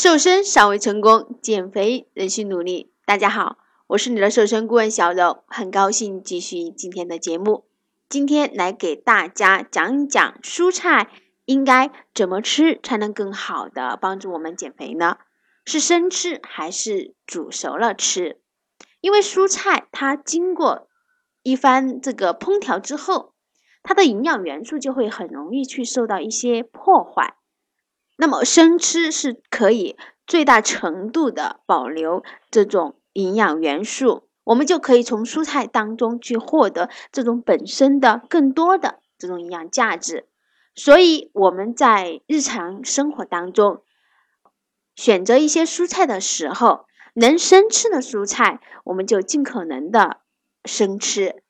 瘦身尚未成功，减肥仍需努力。大家好，我是你的瘦身顾问小柔，很高兴继续今天的节目。今天来给大家讲一讲蔬菜应该怎么吃才能更好的帮助我们减肥呢？是生吃还是煮熟了吃？因为蔬菜它经过一番这个烹调之后，它的营养元素就会很容易去受到一些破坏。那么生吃是可以最大程度的保留这种营养元素，我们就可以从蔬菜当中去获得这种本身的更多的这种营养价值。所以我们在日常生活当中选择一些蔬菜的时候，能生吃的蔬菜，我们就尽可能的生吃。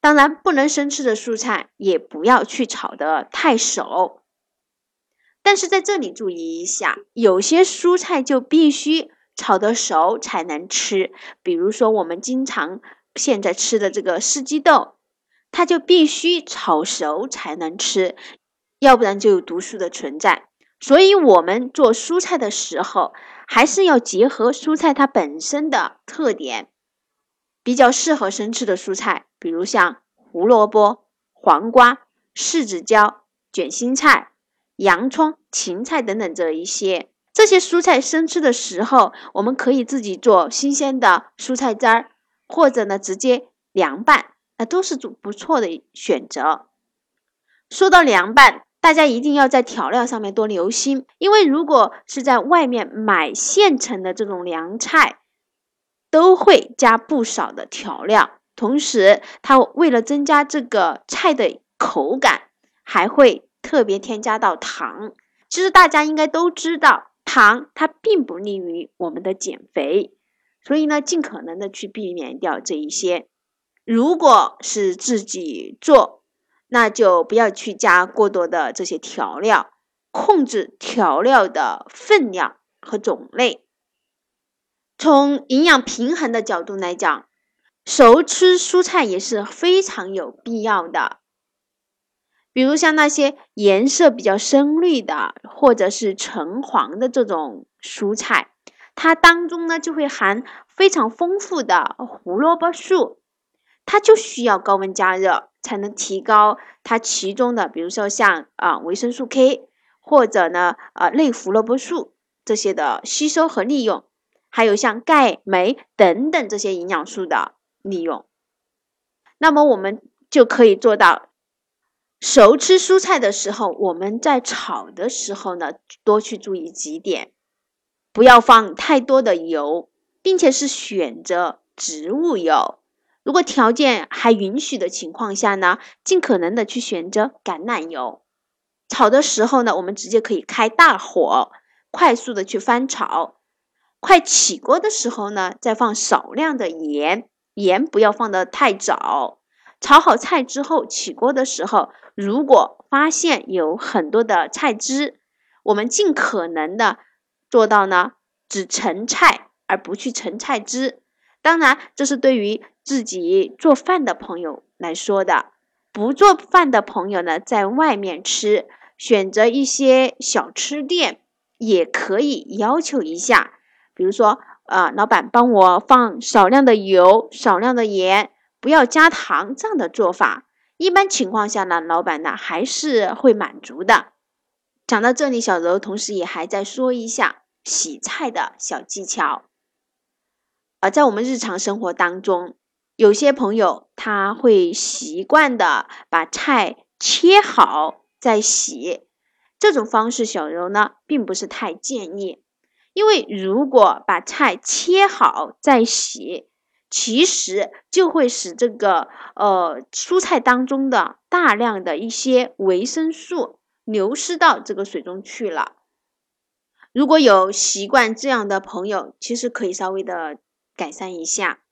当然，不能生吃的蔬菜也不要去炒得太熟。但是在这里注意一下，有些蔬菜就必须炒得熟才能吃。比如说我们经常现在吃的这个四季豆，它就必须炒熟才能吃，要不然就有毒素的存在。所以，我们做蔬菜的时候，还是要结合蔬菜它本身的特点，比较适合生吃的蔬菜，比如像胡萝卜、黄瓜、柿子椒、卷心菜。洋葱、芹菜等等这一些这些蔬菜生吃的时候，我们可以自己做新鲜的蔬菜汁儿，或者呢直接凉拌，那都是不错的选择。说到凉拌，大家一定要在调料上面多留心，因为如果是在外面买现成的这种凉菜，都会加不少的调料，同时它为了增加这个菜的口感，还会。特别添加到糖，其实大家应该都知道，糖它并不利于我们的减肥，所以呢，尽可能的去避免掉这一些。如果是自己做，那就不要去加过多的这些调料，控制调料的分量和种类。从营养平衡的角度来讲，熟吃蔬菜也是非常有必要的。比如像那些颜色比较深绿的，或者是橙黄的这种蔬菜，它当中呢就会含非常丰富的胡萝卜素，它就需要高温加热才能提高它其中的，比如说像啊维生素 K，或者呢呃类胡萝卜素这些的吸收和利用，还有像钙、镁等等这些营养素的利用，那么我们就可以做到。熟吃蔬菜的时候，我们在炒的时候呢，多去注意几点，不要放太多的油，并且是选择植物油。如果条件还允许的情况下呢，尽可能的去选择橄榄油。炒的时候呢，我们直接可以开大火，快速的去翻炒。快起锅的时候呢，再放少量的盐，盐不要放的太早。炒好菜之后，起锅的时候，如果发现有很多的菜汁，我们尽可能的做到呢，只盛菜而不去盛菜汁。当然，这是对于自己做饭的朋友来说的。不做饭的朋友呢，在外面吃，选择一些小吃店，也可以要求一下，比如说，啊，老板帮我放少量的油，少量的盐。不要加糖，这样的做法，一般情况下呢，老板呢还是会满足的。讲到这里，小柔同时也还在说一下洗菜的小技巧。而在我们日常生活当中，有些朋友他会习惯的把菜切好再洗，这种方式小柔呢并不是太建议，因为如果把菜切好再洗。其实就会使这个呃蔬菜当中的大量的一些维生素流失到这个水中去了。如果有习惯这样的朋友，其实可以稍微的改善一下。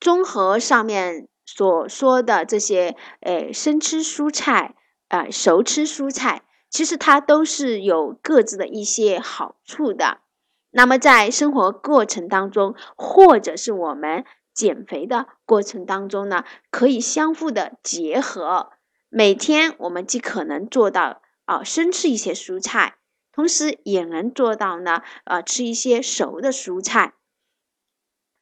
综合上面所说的这些，呃，生吃蔬菜啊，熟吃蔬菜，其实它都是有各自的一些好处的。那么在生活过程当中，或者是我们减肥的过程当中呢，可以相互的结合。每天我们既可能做到啊生吃一些蔬菜，同时也能做到呢，呃，吃一些熟的蔬菜。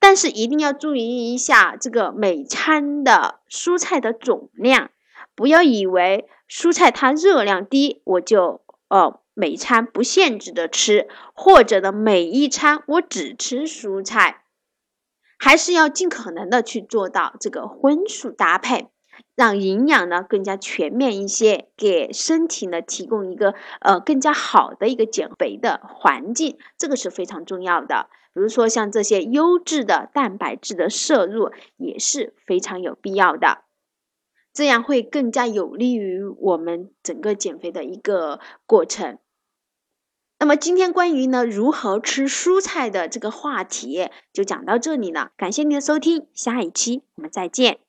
但是一定要注意一下这个每餐的蔬菜的总量，不要以为蔬菜它热量低，我就呃每餐不限制的吃，或者呢每一餐我只吃蔬菜，还是要尽可能的去做到这个荤素搭配。让营养呢更加全面一些，给身体呢提供一个呃更加好的一个减肥的环境，这个是非常重要的。比如说像这些优质的蛋白质的摄入也是非常有必要的，这样会更加有利于我们整个减肥的一个过程。那么今天关于呢如何吃蔬菜的这个话题就讲到这里了，感谢您的收听，下一期我们再见。